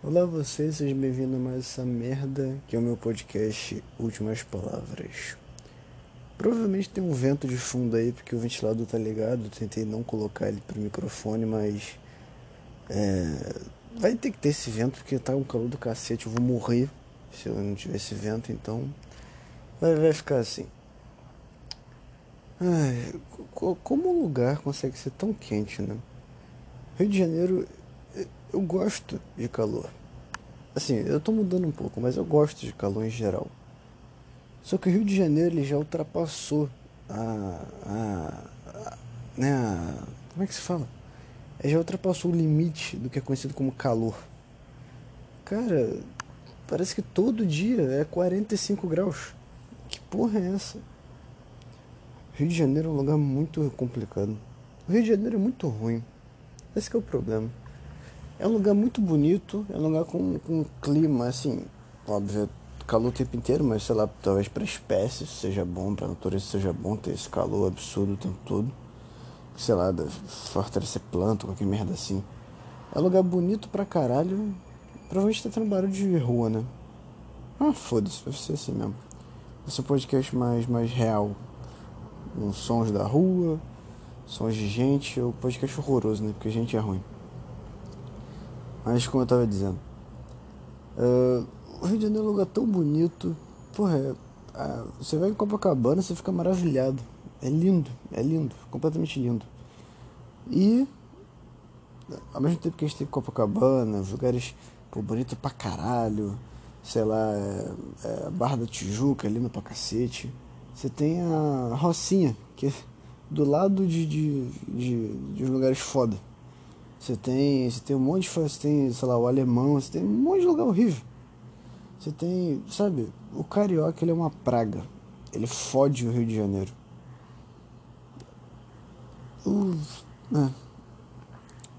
Olá vocês, sejam bem-vindos a mais essa merda que é o meu podcast Últimas Palavras. Provavelmente tem um vento de fundo aí porque o ventilador tá ligado, eu tentei não colocar ele pro microfone, mas é, vai ter que ter esse vento porque tá um calor do cacete, eu vou morrer se eu não tiver esse vento, então vai, vai ficar assim. Ai, como um lugar consegue ser tão quente, né? Rio de Janeiro eu gosto de calor. Assim, eu tô mudando um pouco, mas eu gosto de calor em geral. Só que o Rio de Janeiro ele já ultrapassou a, a, a né, a, como é que se fala? Ele já ultrapassou o limite do que é conhecido como calor. Cara, parece que todo dia é 45 graus. Que porra é essa? Rio de Janeiro é um lugar muito complicado. O Rio de Janeiro é muito ruim. Esse é o problema. É um lugar muito bonito, é um lugar com, com um clima, assim, óbvio, calor o tempo inteiro, mas sei lá, talvez para espécies seja bom, para natureza seja bom ter esse calor absurdo o tempo todo. Sei lá, fortalecer planta, qualquer merda assim. É um lugar bonito pra caralho. Provavelmente tá tendo barulho de rua, né? Ah, foda-se, vai ser assim mesmo. Ser um podcast mais, mais real. Com sons da rua, sons de gente. O podcast horroroso, né? Porque gente é ruim. Mas como eu tava dizendo, uh, o Rio de Janeiro é um lugar tão bonito. Porra, é, você vai em Copacabana, você fica maravilhado. É lindo, é lindo, completamente lindo. E ao mesmo tempo que a gente tem Copacabana, lugares pô, bonito pra caralho, sei lá, é, é, Barra da Tijuca, lindo pra cacete. Você tem a Rocinha, que é do lado de, de, de, de lugares foda. Você tem, você tem um monte de você tem, sei lá, o alemão, você tem um monte de lugar horrível. Você tem, sabe, o carioca ele é uma praga. Ele fode o Rio de Janeiro. Uh, é.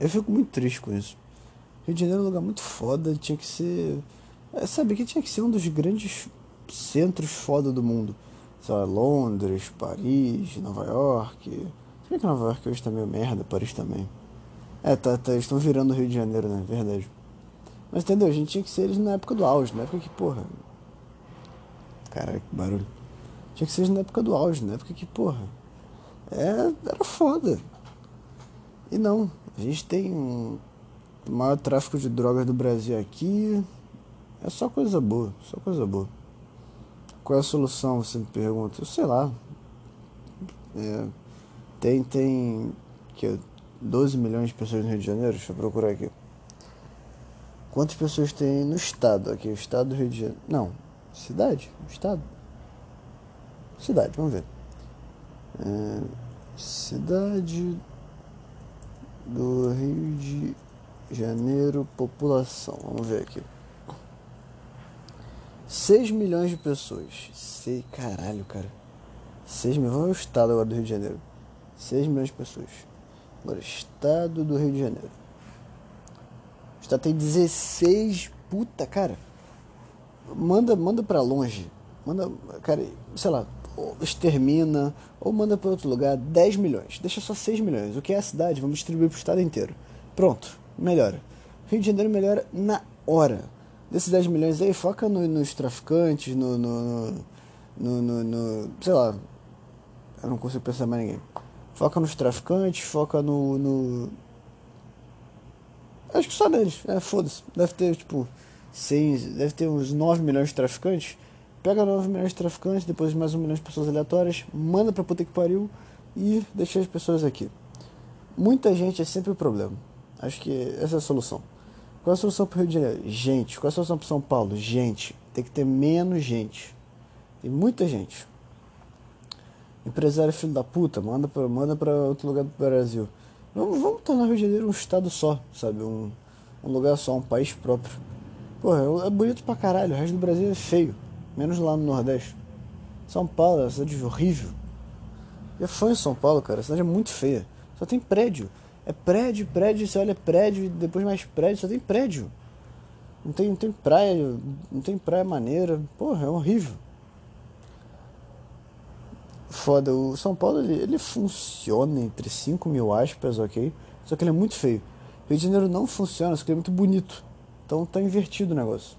Eu fico muito triste com isso. Rio de Janeiro é um lugar muito foda, tinha que ser. É, sabe, que tinha que ser um dos grandes centros foda do mundo. Sei lá, Londres, Paris, Nova York. Se que Nova York hoje tá meio merda, Paris também. É, tá, tá, estão virando o Rio de Janeiro, né? Verdade. Mas entendeu? A gente tinha que ser eles na época do auge, na época que, porra. Caralho, que barulho. Tinha que ser eles na época do auge, na época que, porra. É, era foda. E não, a gente tem um o maior tráfico de drogas do Brasil aqui. É só coisa boa, só coisa boa. Qual é a solução, você me pergunta? Eu sei lá. É, tem, tem. Que 12 milhões de pessoas no Rio de Janeiro? Deixa eu procurar aqui. Quantas pessoas tem no estado aqui? O estado do Rio de Janeiro. Não. Cidade? Estado? Cidade, vamos ver. É, cidade do Rio de Janeiro, população. Vamos ver aqui. 6 milhões de pessoas. Sei, caralho, cara. 6 milhões. Vamos estado agora do Rio de Janeiro. 6 milhões de pessoas. Agora, estado do Rio de Janeiro. O estado tem 16. Puta, cara. Manda, manda pra longe. Manda, cara, sei lá, extermina ou manda para outro lugar 10 milhões. Deixa só 6 milhões. O que é a cidade? Vamos distribuir pro estado inteiro. Pronto, melhora. Rio de Janeiro melhora na hora. Desses 10 milhões aí, foca no, nos traficantes, no no, no, no, no, Sei lá. Eu não consigo pensar mais ninguém. Foca nos traficantes, foca no. no... Acho que só neles. É, foda-se. Deve ter, tipo, 100, deve ter uns 9 milhões de traficantes. Pega 9 milhões de traficantes, depois mais 1 milhão de pessoas aleatórias, manda pra puta que pariu e deixa as pessoas aqui. Muita gente é sempre o problema. Acho que essa é a solução. Qual é a solução pro Rio de Janeiro? Gente. Qual é a solução pro São Paulo? Gente. Tem que ter menos gente. Tem muita gente. Empresário filho da puta, manda pra, manda pra outro lugar do Brasil. Vamos, vamos tornar o Rio de Janeiro um estado só, sabe? Um, um lugar só, um país próprio. Porra, é bonito pra caralho, o resto do Brasil é feio. Menos lá no Nordeste. São Paulo é uma cidade horrível. Eu fui em São Paulo, cara, a cidade é muito feia. Só tem prédio. É prédio, prédio, você olha prédio, depois mais prédio, só tem prédio. Não tem, não tem praia, não tem praia maneira. Porra, é horrível foda. O São Paulo ele, ele funciona entre 5 mil aspas, ok? Só que ele é muito feio. Rio de Janeiro não funciona, só que ele é muito bonito. Então tá invertido o negócio.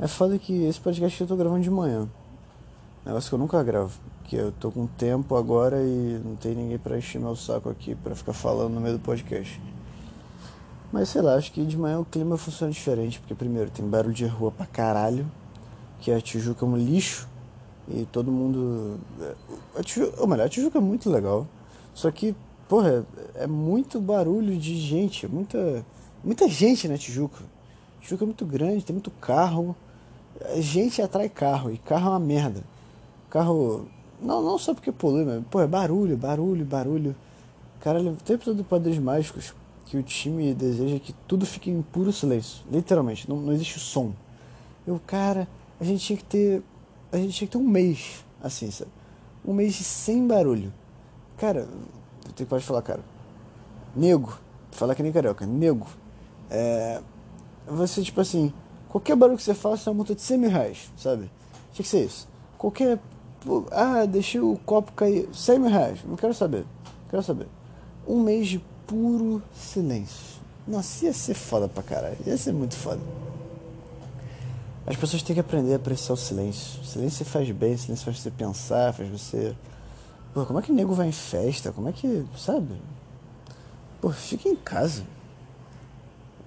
É foda que esse podcast eu tô gravando de manhã. Negócio que eu nunca gravo. Que eu tô com tempo agora e não tem ninguém para encher meu saco aqui para ficar falando no meio do podcast. Mas sei lá, acho que de manhã o clima funciona diferente, porque primeiro tem barulho de rua pra caralho, que a Tijuca é um lixo, e todo mundo. É, a Tijuca, ou melhor, a Tijuca é muito legal. Só que, porra, é muito barulho de gente, muita. Muita gente na Tijuca. Tijuca é muito grande, tem muito carro. A gente atrai carro, e carro é uma merda. Carro. Não, não só porque polui, mas, pô, é barulho, barulho, barulho. Cara, o tempo todo de Poderes Mágicos que o time deseja que tudo fique em puro silêncio. Literalmente, não, não existe som. Eu, cara, a gente tinha que ter. A gente tinha que ter um mês, assim, sabe? Um mês sem barulho. Cara, você pode falar, cara. Nego, falar que nem carioca, nego. É. Você, tipo assim, qualquer barulho que você faça é uma multa de 100 mil reais, sabe? Tinha que ser isso. Qualquer ah, deixei o copo cair. 100 mil reais. Não quero saber. Quero saber. Um mês de puro silêncio. Nossa, ia ser foda pra caralho. Ia ser muito foda. As pessoas têm que aprender a apreciar o silêncio. O silêncio faz bem, o silêncio faz você pensar, faz você. Pô, como é que nego vai em festa? Como é que. Sabe? Pô, fica em casa.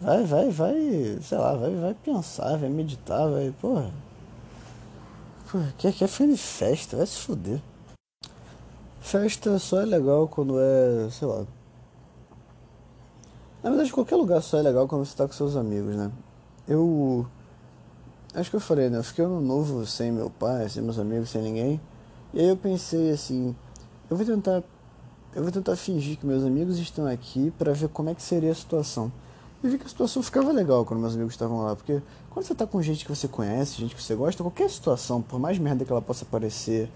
Vai, vai, vai. Sei lá, vai, vai pensar, vai meditar, vai. Porra. Pô, quer, quer de festa? Vai se fuder. Festa só é legal quando é, sei lá. Na verdade, qualquer lugar só é legal quando você tá com seus amigos, né? Eu. Acho que eu falei, né? Eu fiquei ano novo sem meu pai, sem meus amigos, sem ninguém. E aí eu pensei assim: eu vou tentar. Eu vou tentar fingir que meus amigos estão aqui para ver como é que seria a situação. E vi que a situação ficava legal quando meus amigos estavam lá, porque quando você tá com gente que você conhece, gente que você gosta, qualquer situação, por mais merda que ela possa parecer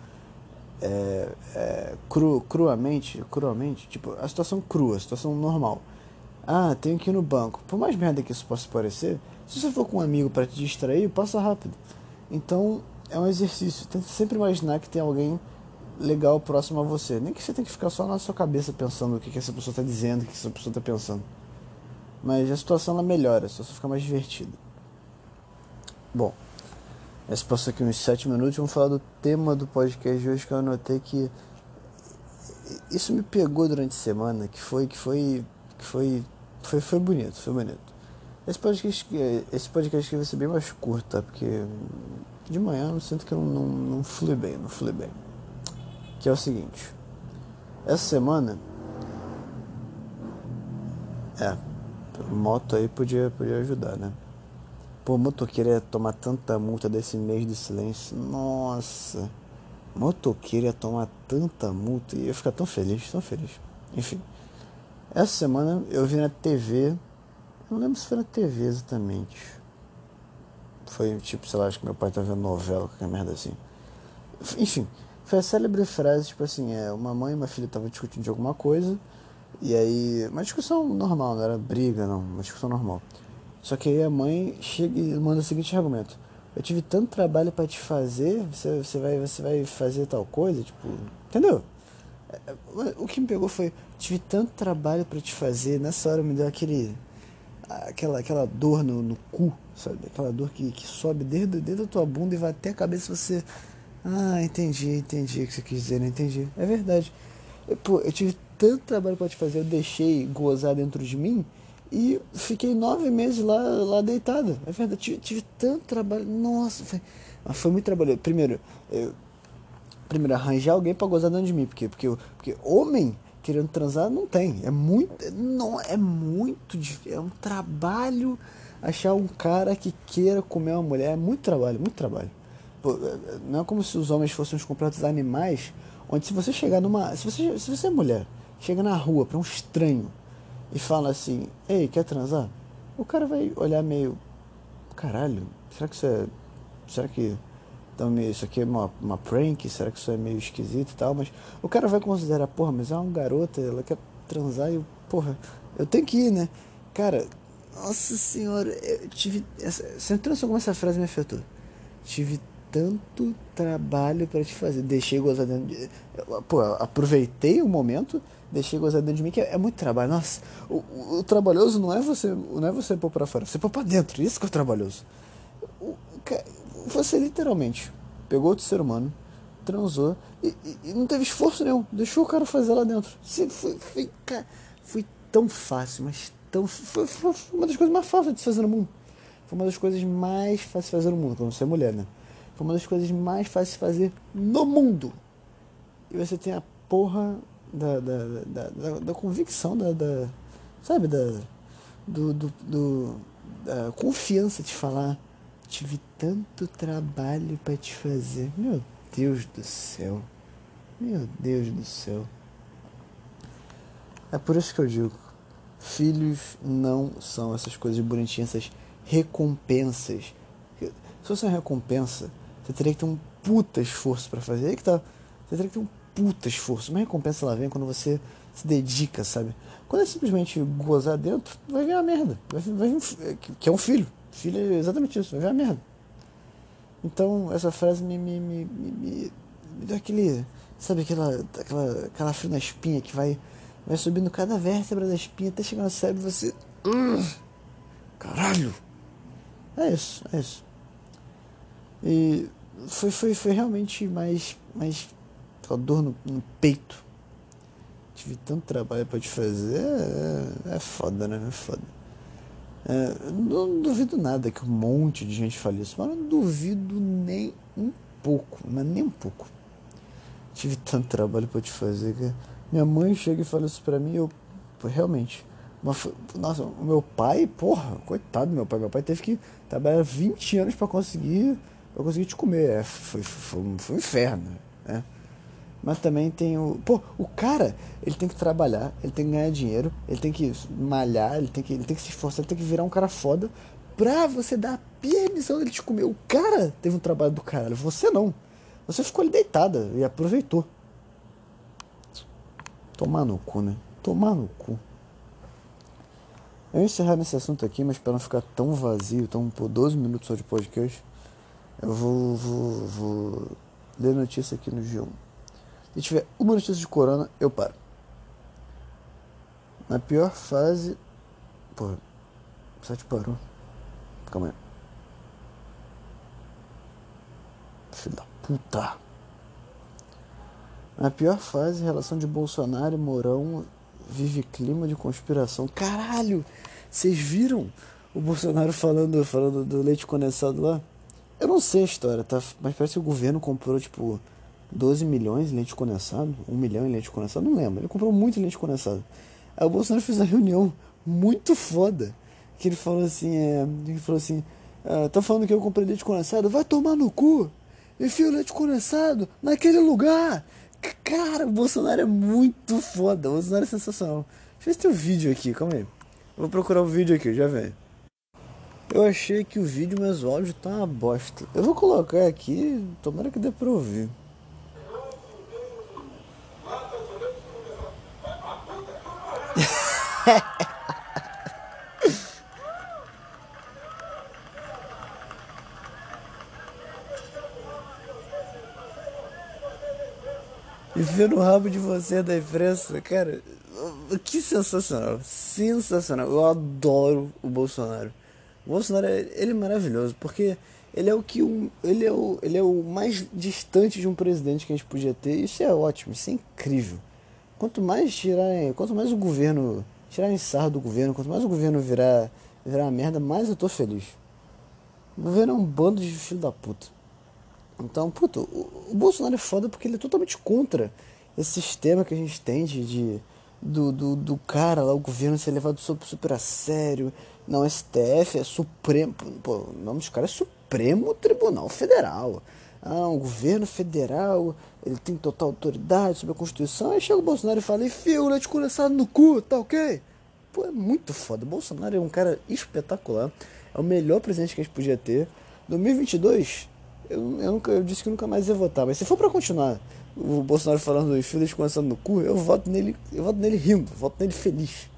é, é, cru, cruamente, cruamente, tipo, a situação crua, a situação normal. Ah, tenho que ir no banco. Por mais merda que isso possa parecer, se você for com um amigo para te distrair, passa rápido. Então, é um exercício. Tenta sempre imaginar que tem alguém legal próximo a você. Nem que você tenha que ficar só na sua cabeça pensando o que, que essa pessoa está dizendo, o que essa pessoa está pensando. Mas a situação ela melhora, situação fica mais divertida. Bom, esse passou aqui uns 7 minutos. Vamos falar do tema do podcast de hoje que eu anotei que isso me pegou durante a semana, que foi que foi que foi foi, foi bonito, foi bonito. Esse podcast, esse podcast aqui vai ser bem mais curto, tá? Porque de manhã eu sinto que eu não, não, flui bem, não flui bem. Que é o seguinte. Essa semana. É, moto aí podia, podia ajudar, né? Pô, motoqueiro ia tomar tanta multa desse mês de silêncio. Nossa. Motoqueiro ia tomar tanta multa e ia ficar tão feliz, tão feliz. Enfim. Essa semana eu vi na TV. Eu não lembro se foi na TV exatamente. Foi tipo, sei lá, acho que meu pai tava vendo novela, qualquer merda assim. Enfim, foi a célebre frase, tipo assim, é, uma mãe e uma filha estavam discutindo de alguma coisa. E aí, uma discussão normal, não era briga, não, uma discussão normal. Só que aí a mãe chega e manda o seguinte argumento: Eu tive tanto trabalho para te fazer, você, você, vai, você vai fazer tal coisa, tipo, entendeu? O que me pegou foi: Tive tanto trabalho para te fazer, nessa hora me deu aquele. aquela, aquela dor no, no cu, sabe? Aquela dor que, que sobe desde, desde a tua bunda e vai até a cabeça você. Ah, entendi, entendi o que você quis dizer, não entendi. É verdade. Eu, pô, eu tive tanto trabalho para te fazer, eu deixei gozar dentro de mim e fiquei nove meses lá, lá deitado. É verdade, tive, tive tanto trabalho. Nossa, foi, foi muito trabalho. Primeiro, eu, primeiro arranjar alguém para gozar dentro de mim, porque, porque, porque homem querendo transar não tem. É muito, não é muito difícil, é um trabalho achar um cara que queira comer uma mulher, é muito trabalho, muito trabalho. Pô, não é como se os homens fossem os completos animais, onde se você chegar numa, se você, se você é mulher chega na rua para um estranho e fala assim: Ei, quer transar? O cara vai olhar meio: Caralho, será que isso é. Será que. Então, isso aqui é uma, uma prank? Será que isso é meio esquisito e tal? Mas o cara vai considerar: Porra, mas é uma garota, ela quer transar e, porra, eu tenho que ir, né? Cara, nossa senhora, eu tive. Essa, você entrou com essa frase me afetou. Tive tanto trabalho para te fazer. Deixei gozar dentro de. Pô, aproveitei o momento, deixei gozar dentro de mim, que é, é muito trabalho. Nossa, o, o, o, trabalhoso não é você não é você pôr pra fora, você pôr pra dentro. Isso que é o trabalhoso. O, você literalmente pegou outro ser humano, transou e, e, e, não teve esforço nenhum. Deixou o cara fazer lá dentro. Foi, foi, cara, foi tão fácil, mas tão. Foi, foi, uma das coisas mais fáceis de se fazer no mundo. Foi uma das coisas mais fáceis de fazer no mundo, quando você é mulher, né? Foi uma das coisas mais fáceis de fazer no mundo. E você tem a porra da, da, da, da, da convicção, da, da. Sabe, da. Do, do, do, da confiança de falar. Tive tanto trabalho para te fazer. Meu Deus do céu. Meu Deus do céu. É por isso que eu digo: filhos não são essas coisas bonitinhas, essas recompensas. Se fosse uma recompensa, você teria que ter um puta esforço para fazer. Aí que tá. Você teria que ter um puta esforço. Uma recompensa ela vem quando você se dedica, sabe? Quando é simplesmente gozar dentro, vai vir uma merda. Vai, vai que é um filho. Filho é exatamente isso, vai vir uma merda. Então essa frase me, me, me, me, me deu aquele. Sabe aquela, aquela, aquela frio na espinha que vai, vai subindo cada vértebra da espinha até chegar no cérebro e você. Caralho! É isso, é isso. E foi, foi, foi realmente mais, mais aquela dor no, no peito. Tive tanto trabalho para te fazer. É, é foda, né? É foda. É, não duvido nada que um monte de gente fale isso, mas não duvido nem um pouco, mas nem um pouco. Tive tanto trabalho para te fazer que minha mãe chega e fala isso pra mim eu realmente mas, nossa, o meu pai, porra, coitado do meu pai. Meu pai teve que trabalhar 20 anos para conseguir pra conseguir te comer. É, foi, foi, foi um inferno, né? Mas também tem o. Pô, o cara, ele tem que trabalhar, ele tem que ganhar dinheiro, ele tem que malhar, ele tem que, ele tem que se esforçar, ele tem que virar um cara foda pra você dar a permissão dele te comer. O cara teve um trabalho do caralho, você não. Você ficou ali deitada e aproveitou. Tomar no cu, né? Tomar no cu. Eu ia encerrar nesse assunto aqui, mas para não ficar tão vazio, tão por 12 minutos só de podcast, eu vou, vou, vou ler notícia aqui no G1. Se tiver uma notícia de corona, eu paro. Na pior fase. Porra, o site parou. Calma aí. Filho da puta. Na pior fase, relação de Bolsonaro e Mourão vive clima de conspiração. Caralho! Vocês viram o Bolsonaro falando, falando do leite condensado lá? Eu não sei a história, tá? Mas parece que o governo comprou, tipo, 12 milhões em leite condensado, 1 milhão em leite condensado, não lembro. Ele comprou muito leite condensado. Aí o Bolsonaro fez uma reunião muito foda. Que ele falou assim, é, ele falou assim, ah, tá falando que eu comprei leite condensado? Vai tomar no cu! Enfia o leite condensado naquele lugar! Cara, o Bolsonaro é muito foda. O Bolsonaro é sensacional. Deixa eu ver se tem um vídeo aqui, calma aí. Vou procurar o um vídeo aqui, já vem. Eu achei que o vídeo, mas o áudio tá uma bosta. Eu vou colocar aqui, tomara que dê pra ouvir. E ver no rabo de você da imprensa, cara, que sensacional, sensacional. Eu adoro o Bolsonaro. O Bolsonaro ele é maravilhoso porque ele é o que um, ele é o, ele é o mais distante de um presidente que a gente podia ter. Isso é ótimo, isso é incrível. Quanto mais tirarem, quanto mais o governo tirarem sarro do governo, quanto mais o governo virar virar uma merda, mais eu tô feliz. O governo é um bando de filho da puta. Então, puto, o, o Bolsonaro é foda porque ele é totalmente contra esse sistema que a gente tem de, de do, do, do, cara lá, o governo ser levado super, super a sério. Não, STF é Supremo. Pô, o nome dos caras é Supremo Tribunal Federal. Ah, o governo federal, ele tem total autoridade sobre a Constituição. Aí chega o Bolsonaro e fala, enfia o leite condensado no cu, tá ok? Pô, é muito foda. O Bolsonaro é um cara espetacular. É o melhor presidente que a gente podia ter. 2022, eu, eu, nunca, eu disse que nunca mais ia votar, mas se for para continuar o Bolsonaro falando enfia leite condensado no cu, eu voto nele, eu voto nele rindo, voto nele feliz.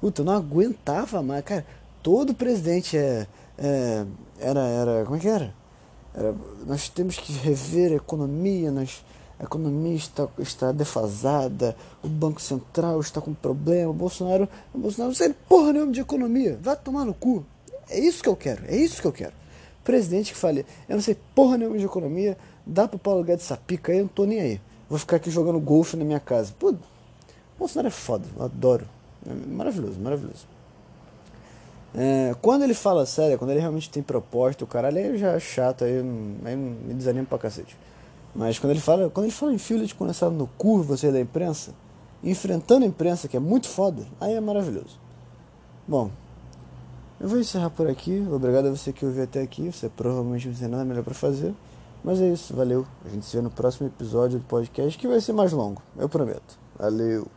Puta, eu não aguentava mais, cara. Todo presidente é, é, era, era, como é que era? Nós temos que rever a economia, nós, a economia está, está defasada, o Banco Central está com problema, o Bolsonaro, o Bolsonaro não sabe porra nenhuma de economia, vai tomar no cu. É isso que eu quero, é isso que eu quero. Presidente que fale, eu não sei porra nenhuma de economia, dá pro Paulo Guedes essa pica aí, eu não tô nem aí. Vou ficar aqui jogando golfe na minha casa. Pô, Bolsonaro é foda, eu adoro. É maravilhoso, maravilhoso. É, quando ele fala sério, quando ele realmente tem proposta, o caralho aí já é chato, aí, aí me desanima pra cacete. Mas quando ele fala, quando ele fala em fio de condensado no cu, você da imprensa, enfrentando a imprensa, que é muito foda, aí é maravilhoso. Bom, eu vou encerrar por aqui. Obrigado a você que ouviu até aqui. Você provavelmente não tem nada melhor para fazer. Mas é isso, valeu. A gente se vê no próximo episódio do podcast, que vai ser mais longo, eu prometo. Valeu.